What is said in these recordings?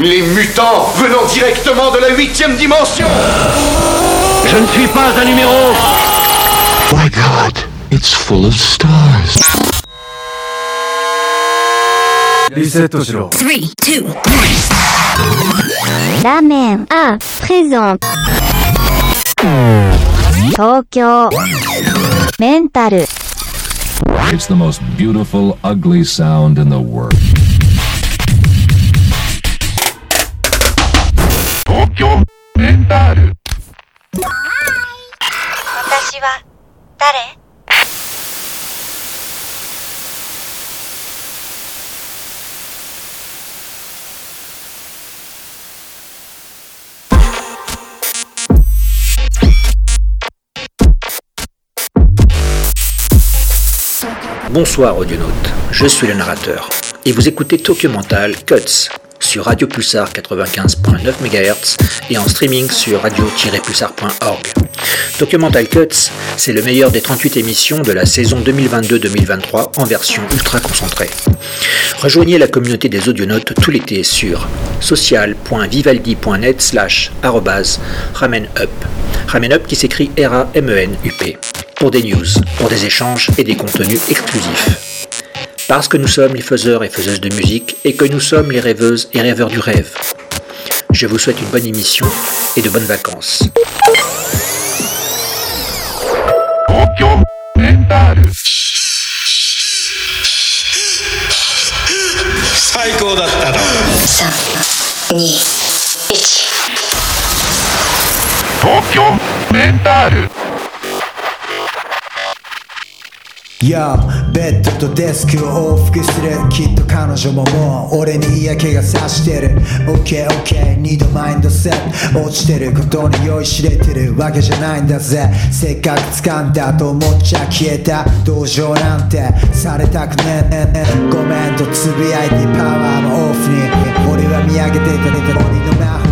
Les mutants venant directement de la huitième dimension Je ne suis pas un numéro My God, it's full of stars. リセットしろ Three, two, ラーメン、あ、プレゼント。東京、メンタル、 It's the most beautiful, ugly sound in the world. 私は、誰「 Bonsoir audionautes, je suis le narrateur et vous écoutez Tokyo Mental Cuts sur Radio Pulsar 95.9 MHz et en streaming sur radio-pulsar.org. Tokyo Mental Cuts, c'est le meilleur des 38 émissions de la saison 2022-2023 en version ultra concentrée. Rejoignez la communauté des audionautes tout l'été sur social.vivaldi.net slash ramenup. Ramenup qui s'écrit R-A-M-E-N-U-P. Pour des news, pour des échanges et des contenus exclusifs. Parce que nous sommes les faiseurs et faiseuses de musique et que nous sommes les rêveuses et rêveurs du rêve. Je vous souhaite une bonne émission et de bonnes vacances. だったな3、2、1。いやベッドとデスクを往復するきっと彼女ももう俺に嫌気がさしてる。OKOK 二度マインドセット。落ちてることに酔いしれてるわけじゃないんだぜ。せっかく掴んだと思っちゃ消えた。同情なんてされたくねえ。ねえごめんとつぶやいてパワーのオフに。俺は見上げていたねた鬼のマハ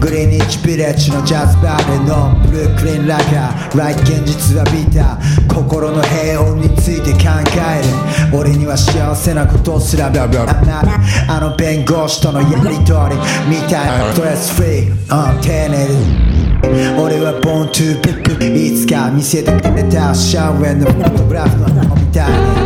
グリーニッチビレッジのジャズバーでのブルックリンラカーライ現実はビター。心の平穏について考える。俺には幸せなことすら。あなあの弁護士とのやりとり。みたいな。ストレスフリー、うん、丁寧に。俺はボントゥービップいつか見せてくれた。シャウェンのフォトグラフのみたいに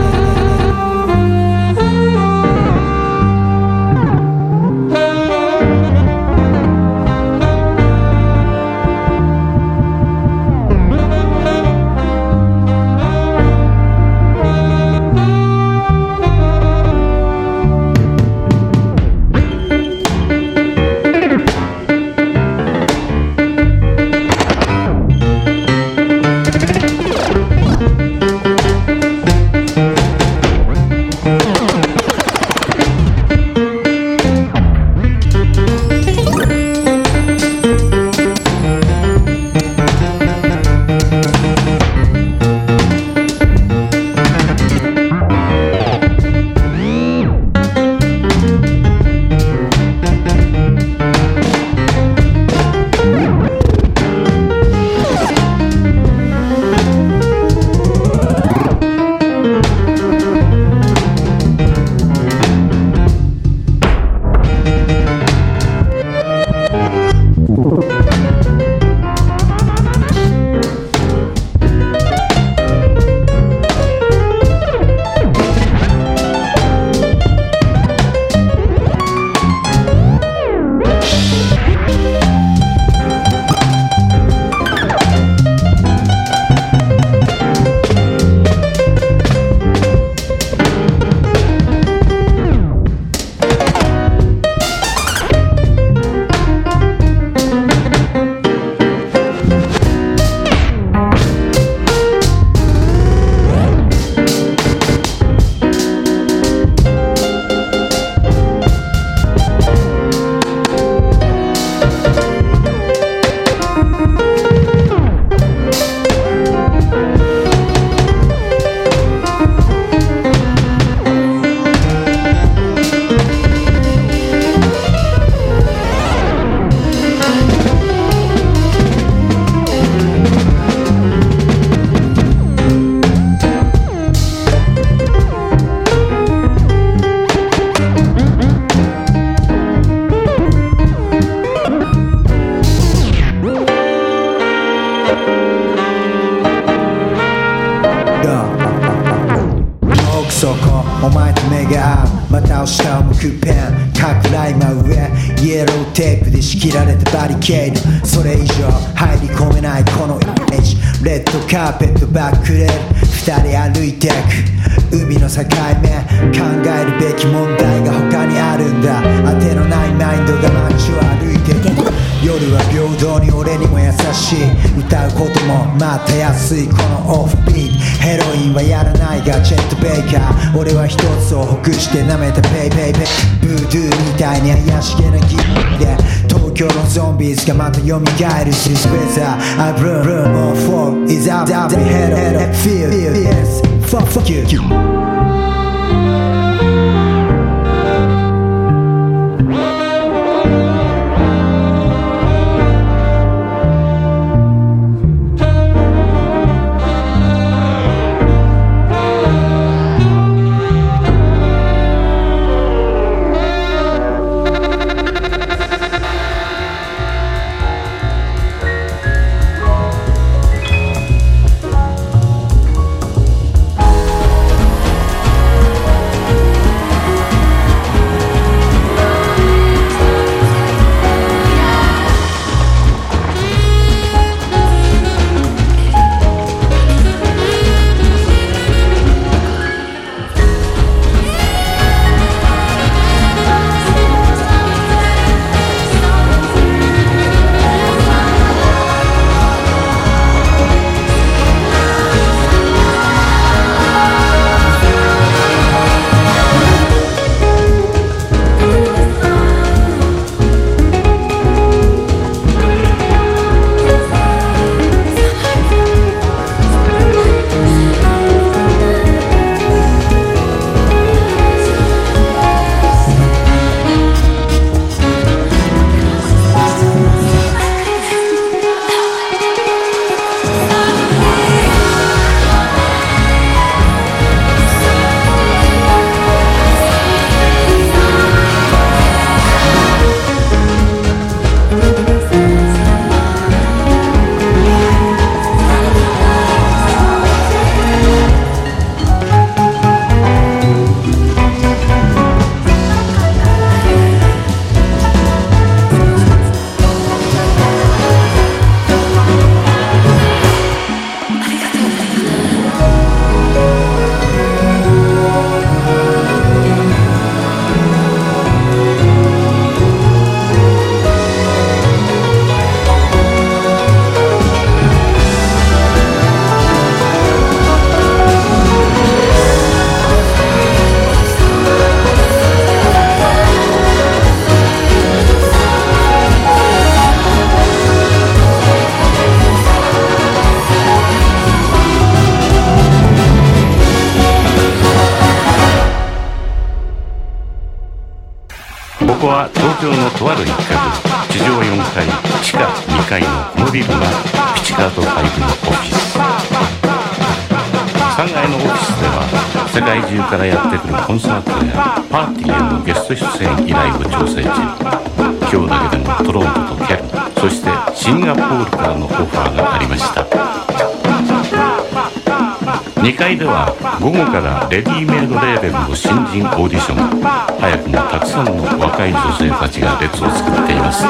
ドが街を歩いてる夜は平等に俺にも優しい。歌うこともまた安い。このオフビート。ヘロインはやらないがチェット・ベイカー俺は一つをほぐして舐めたペイペイペイブードゥーみたいに怪しげなギミで。東京のゾンビーズがまた蘇る This weather I run run on for is up up head head feel feel yes. Fuck fuck you. 人オーディション。早くもたくさんの若い女性たちが列を作っています。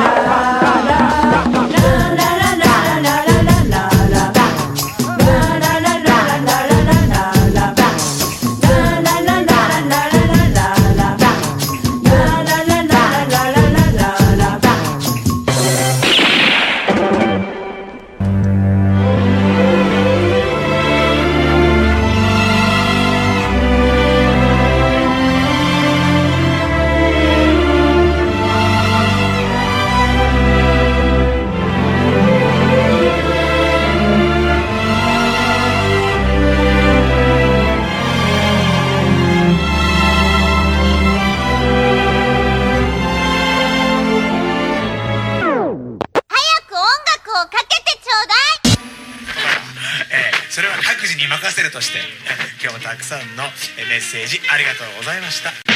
セージありがとうございました。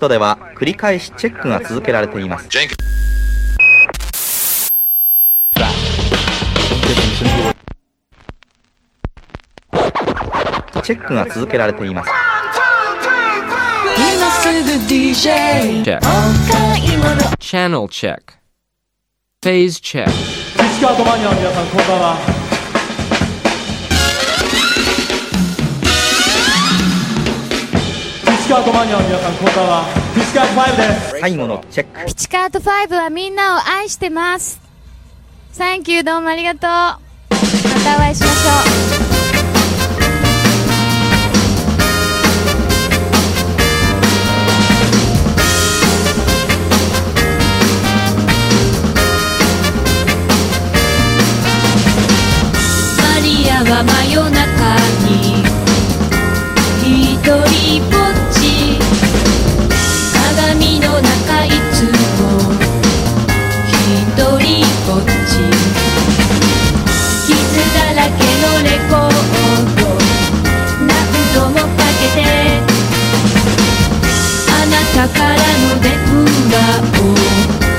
トでは繰り返しチェックが続けられています。チェックが続けられています。チェックチャンネルチェックフェイズチェックマニアの皆さんはカートマニアの皆さんこんばんはピチカート5です最後のチェックピチカート5はみんなを愛してます。サンキューどうもありがとう。またお会いしましょう。は真宝の電話を。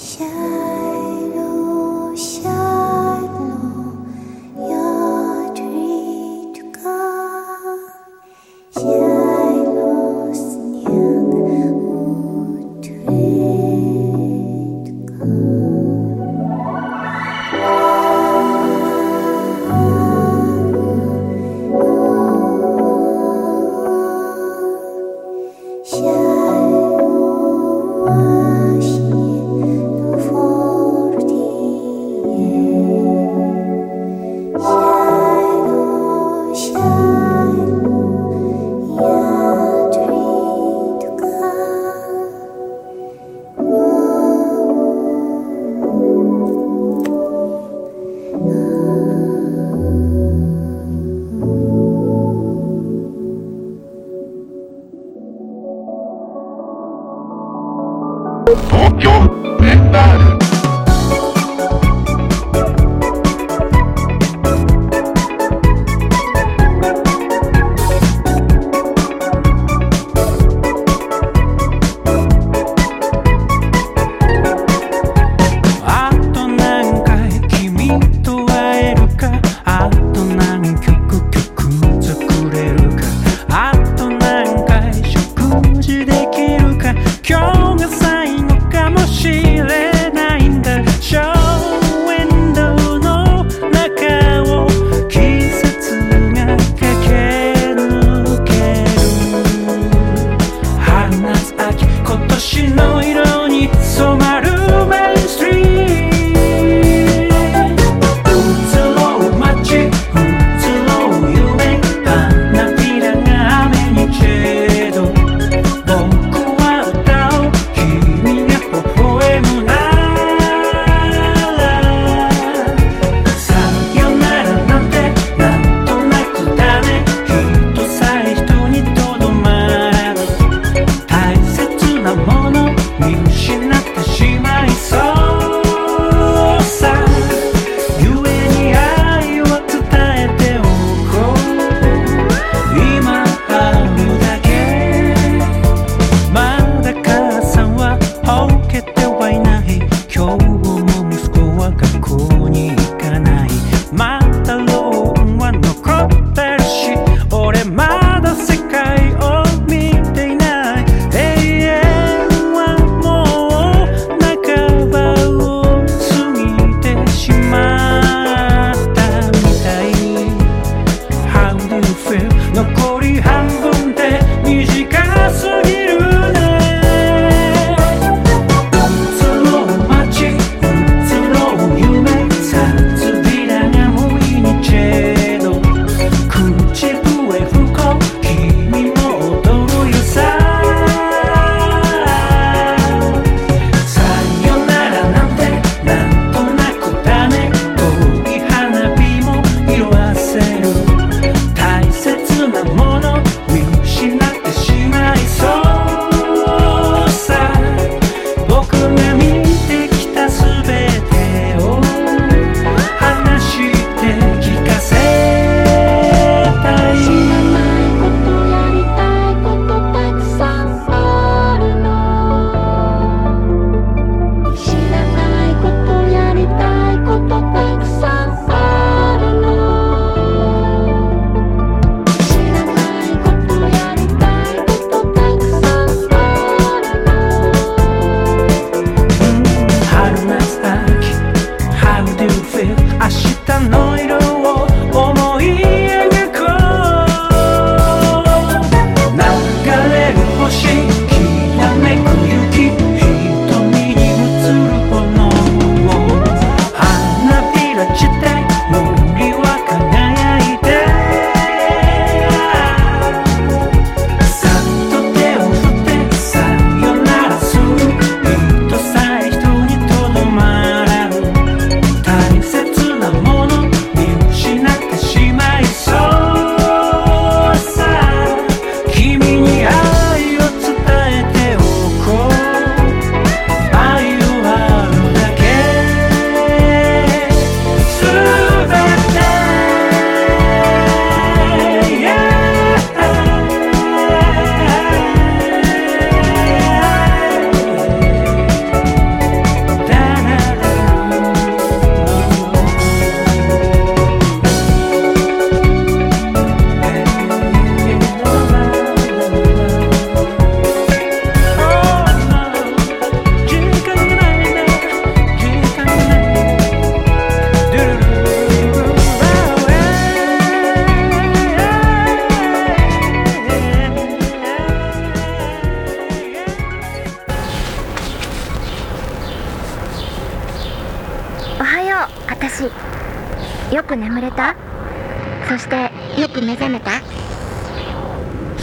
い。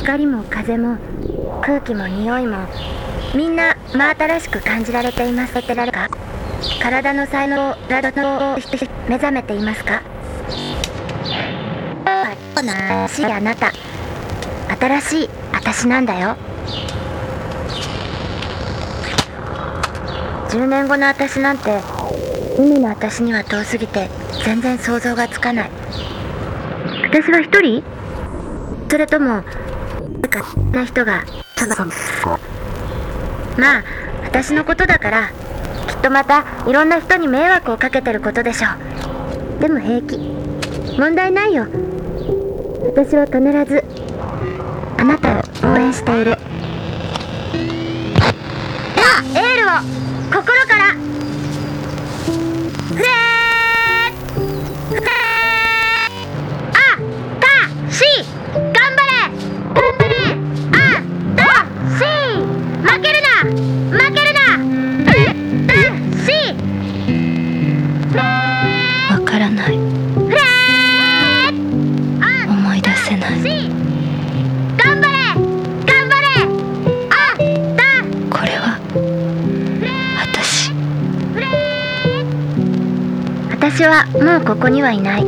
光も風も空気も匂いもみんな真新しく感じられています。てられか体の才能を目覚めていますか？新しいあなた。新しい私なんだよ。10年後の私なんて海の私には遠すぎて全然想像がつかない。私は一人？それともか人がまあ私のことだからきっとまたいろんな人に迷惑をかけてることでしょう。でも平気。問題ないよ。私は必ずあなたを応援している。ここにはいない。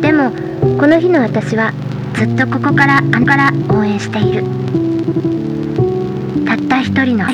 でもこの日の私はずっとここからあんから応援している。たった一人の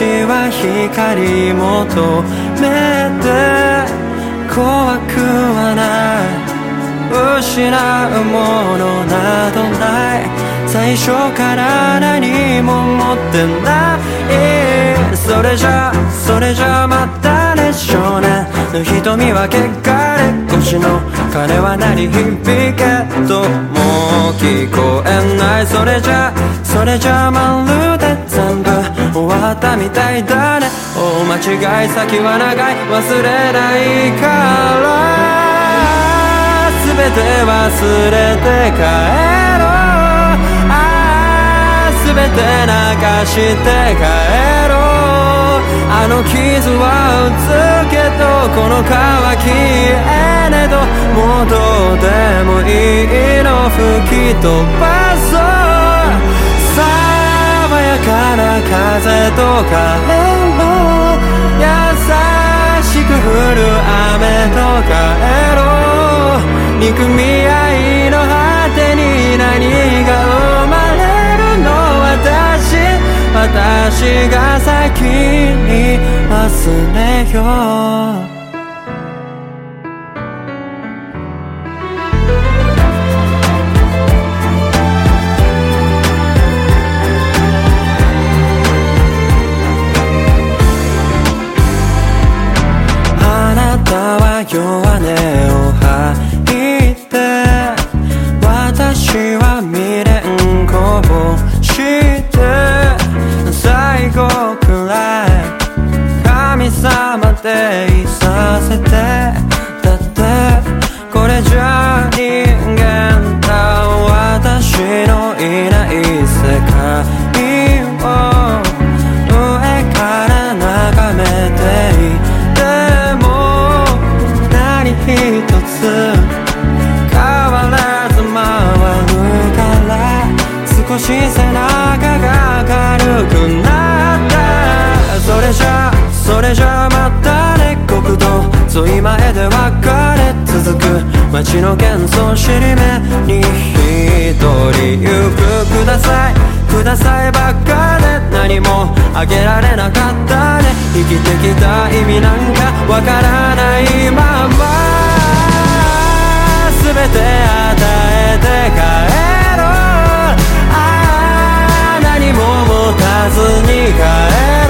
私は光求めて怖くはない。失うものなどない。最初から何も持ってない。それじゃそれじゃまたね少年の瞳は汚れ腰の鐘は鳴り響けとも。う聞こえない。それじゃそれじゃまるで。終わったみたいだね。大間違い先は長い。忘れないから。全て忘れて帰ろう。ああ全て流して帰ろう。あの傷は打つけどこの皮消えねど。もうどうでもいいの。吹き飛ばそう。やかな風と風も優しく降る雨と帰ろ。う憎み合いの果てに何が生まれるの？私私が先に忘れようは弱音を吐いて私は未練こぼして最後くらい神様でいさせて。道沿い前で別れ続く街の喧騒尻目に一人行くくださいくださいばっかで何もあげられなかったね。生きてきた意味なんかわからないまま。全て与えて帰ろう。ああ何も持たずに帰ろう。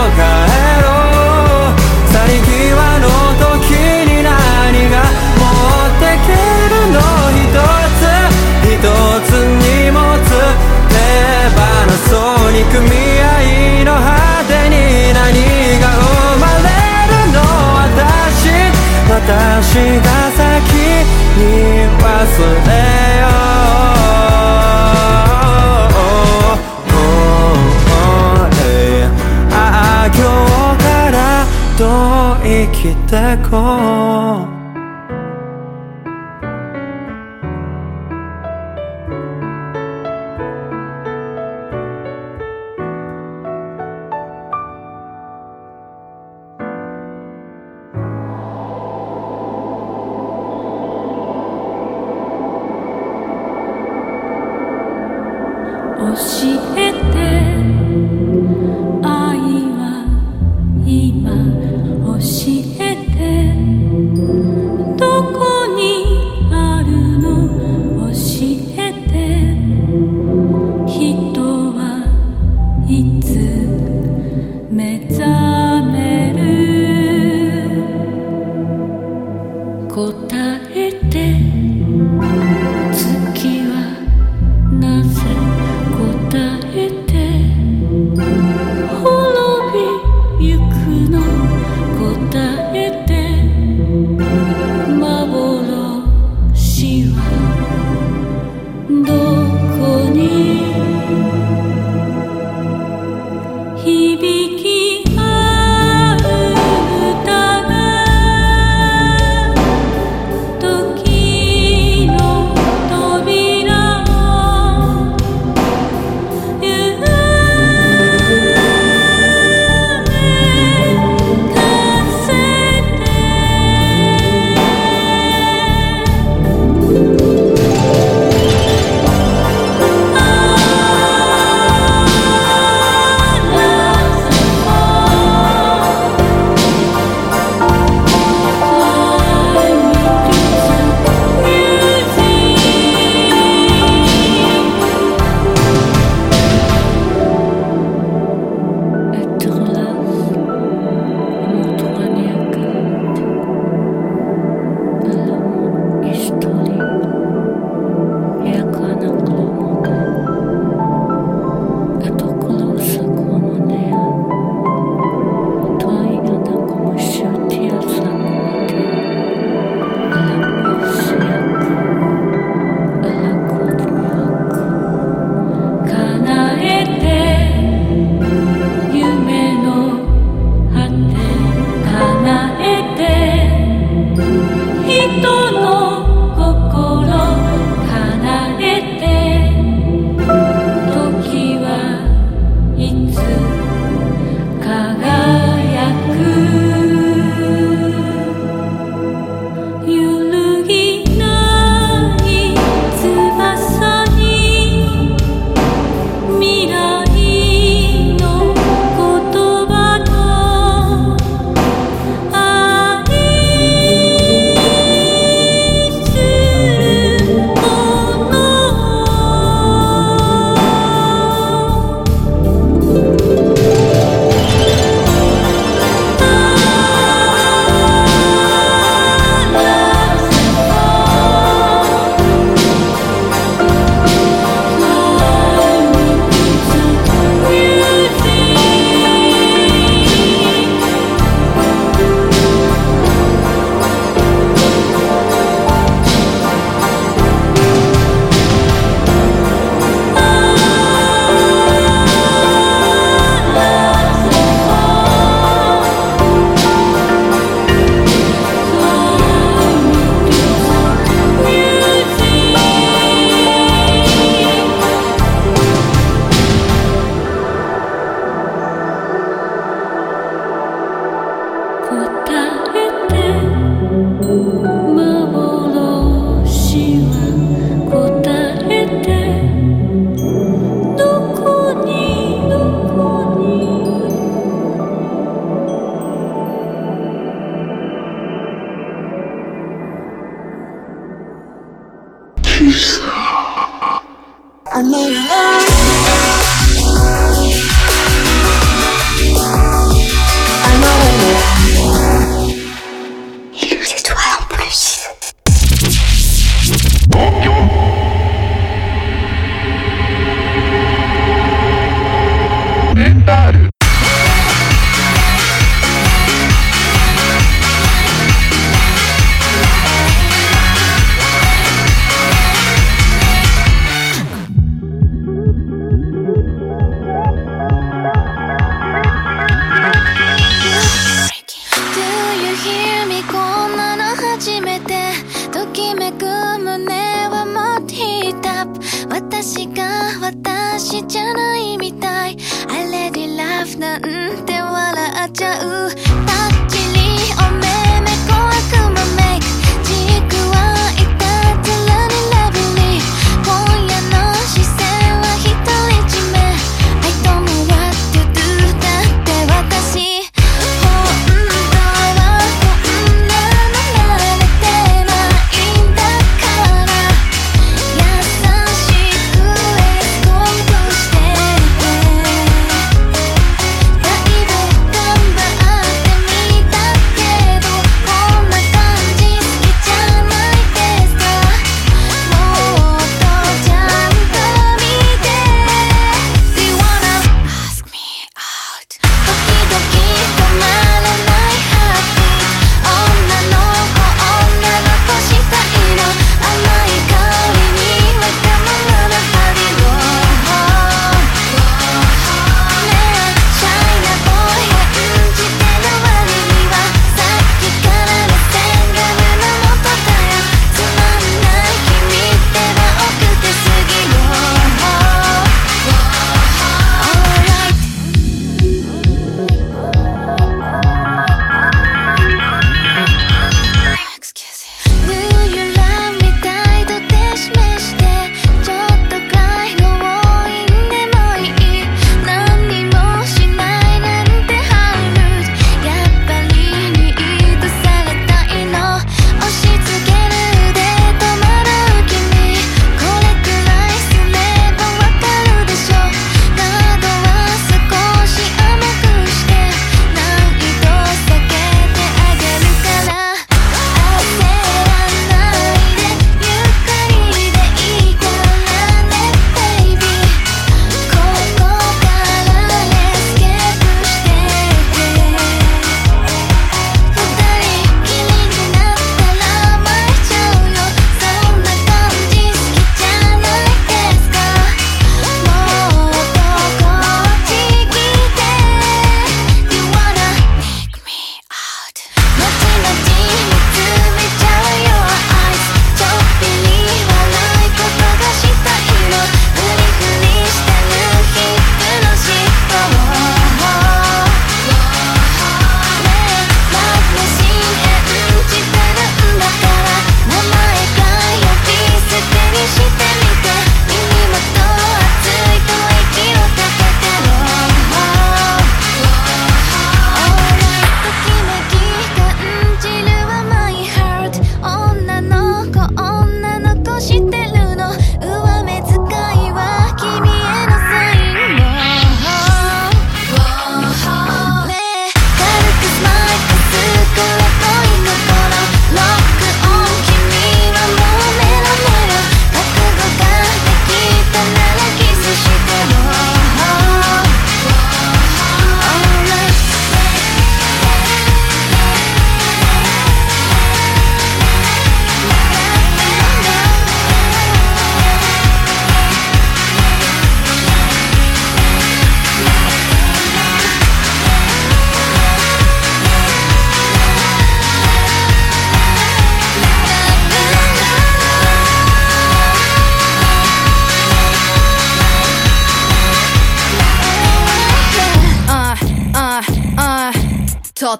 私が先に忘れよう。ああ今日からどう生きてこう。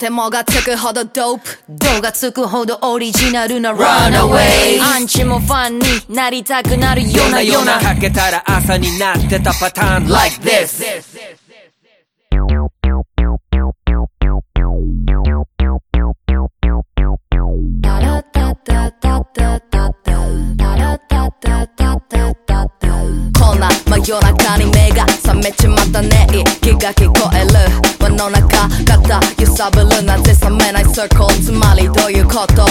てもがつくほどドープ度がつくほどオリジナルな Runaway アンチもファンになりたくなるようなような。かけたら朝になってたパターン。Like this. こんな真夜中に目が覚めちまったねい気が聞こえる Banana ka kata Yusa belunna Det som en i circle Tumali då ju koto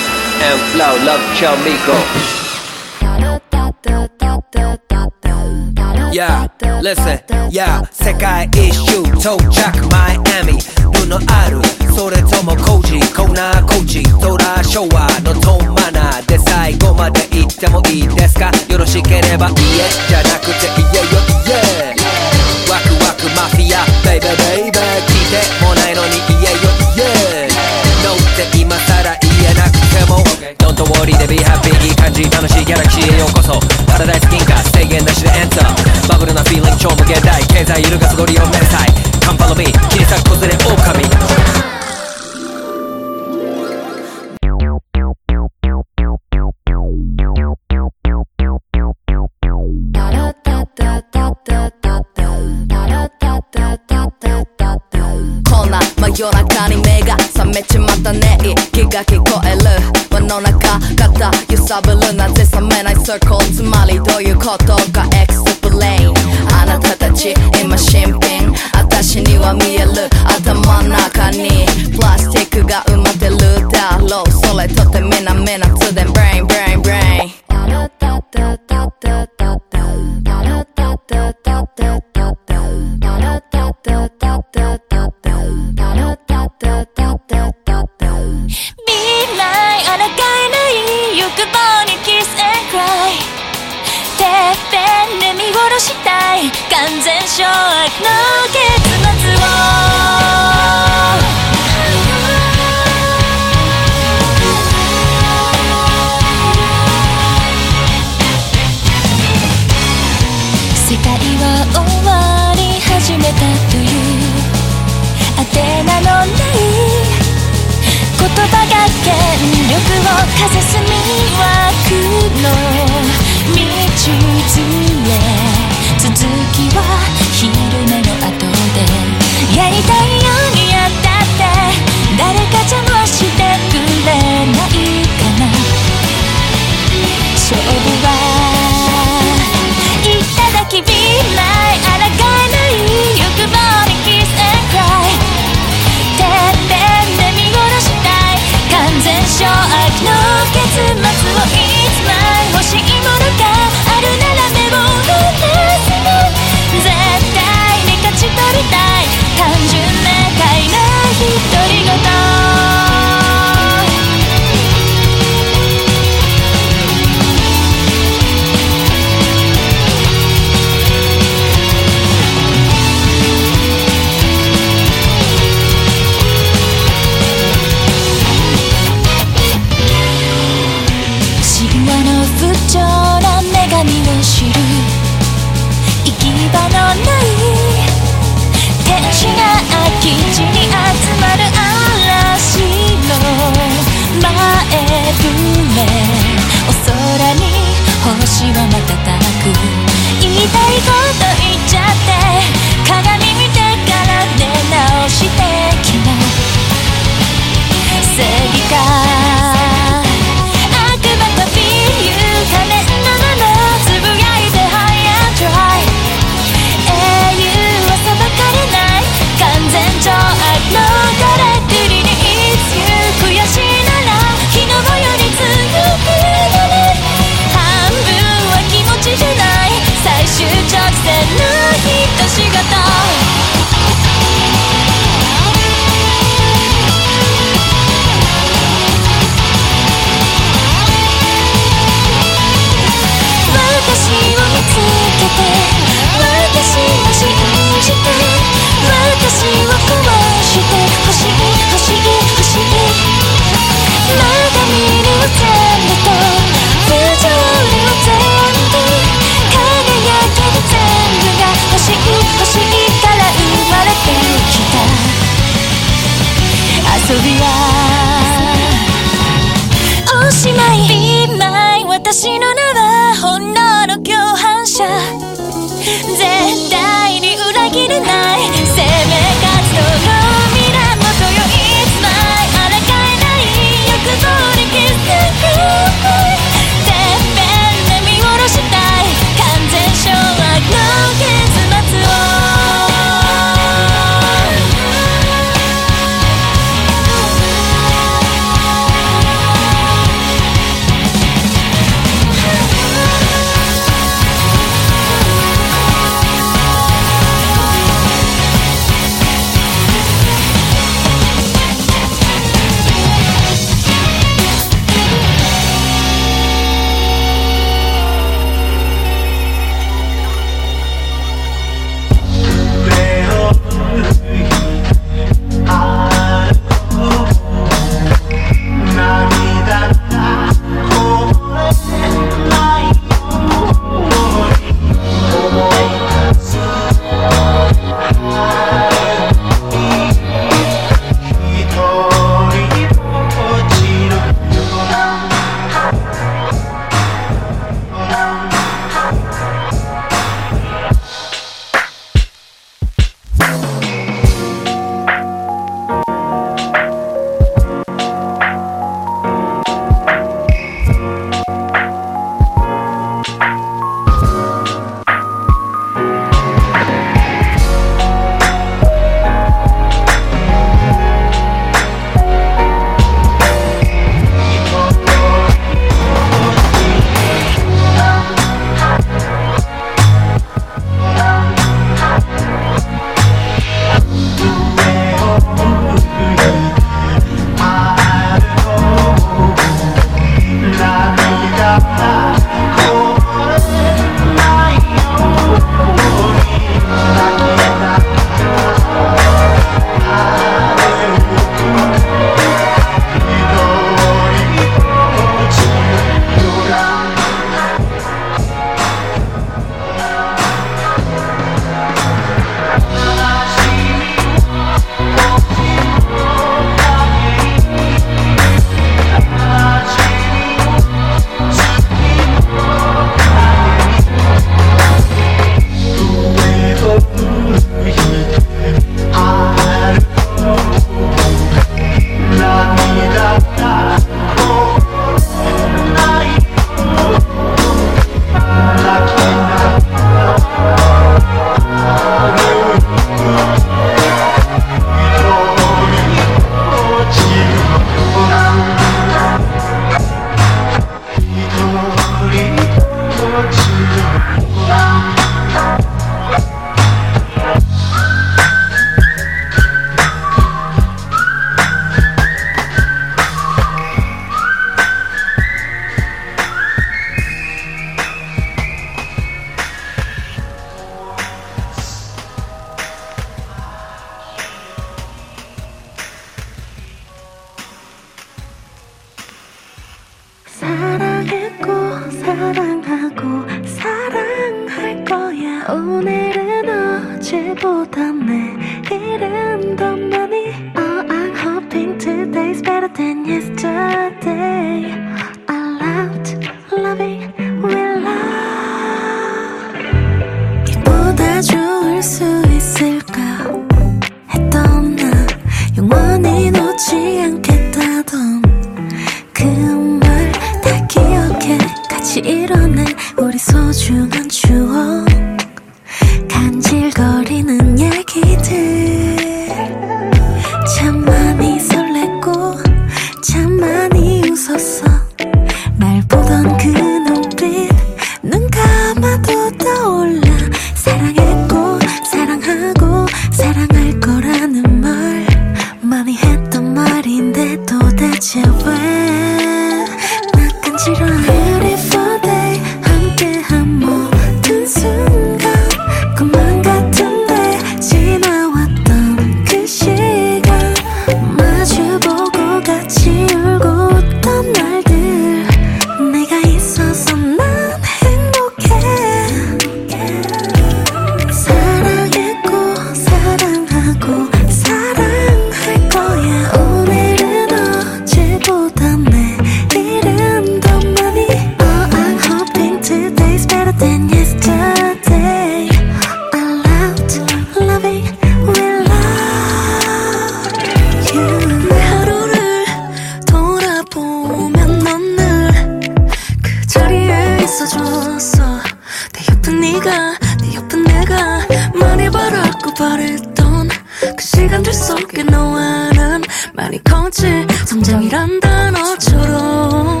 네가 네 옆은 내가 많이 바랐고 바랬던 그 시간들 속에 너와 는 많이 컸지 성장이란 단어처럼.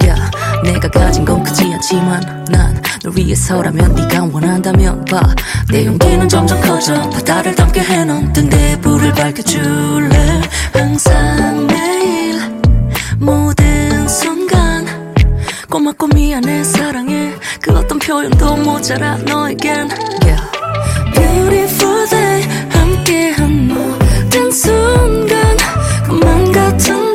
Yeah, 내가 가진 건 크지 않지만 난 널 위해서라면 네가 원한다면 봐내 용기는 점점 커져 바다를 담게 해놓은 등대 불을 밝혀줄래? 항상 내일 모든 순간 고맙고 미안해 사랑 그 어떤 표현도 모자라 너에겐 yeah. Beautiful day 함께한 모든 순간 그만 같은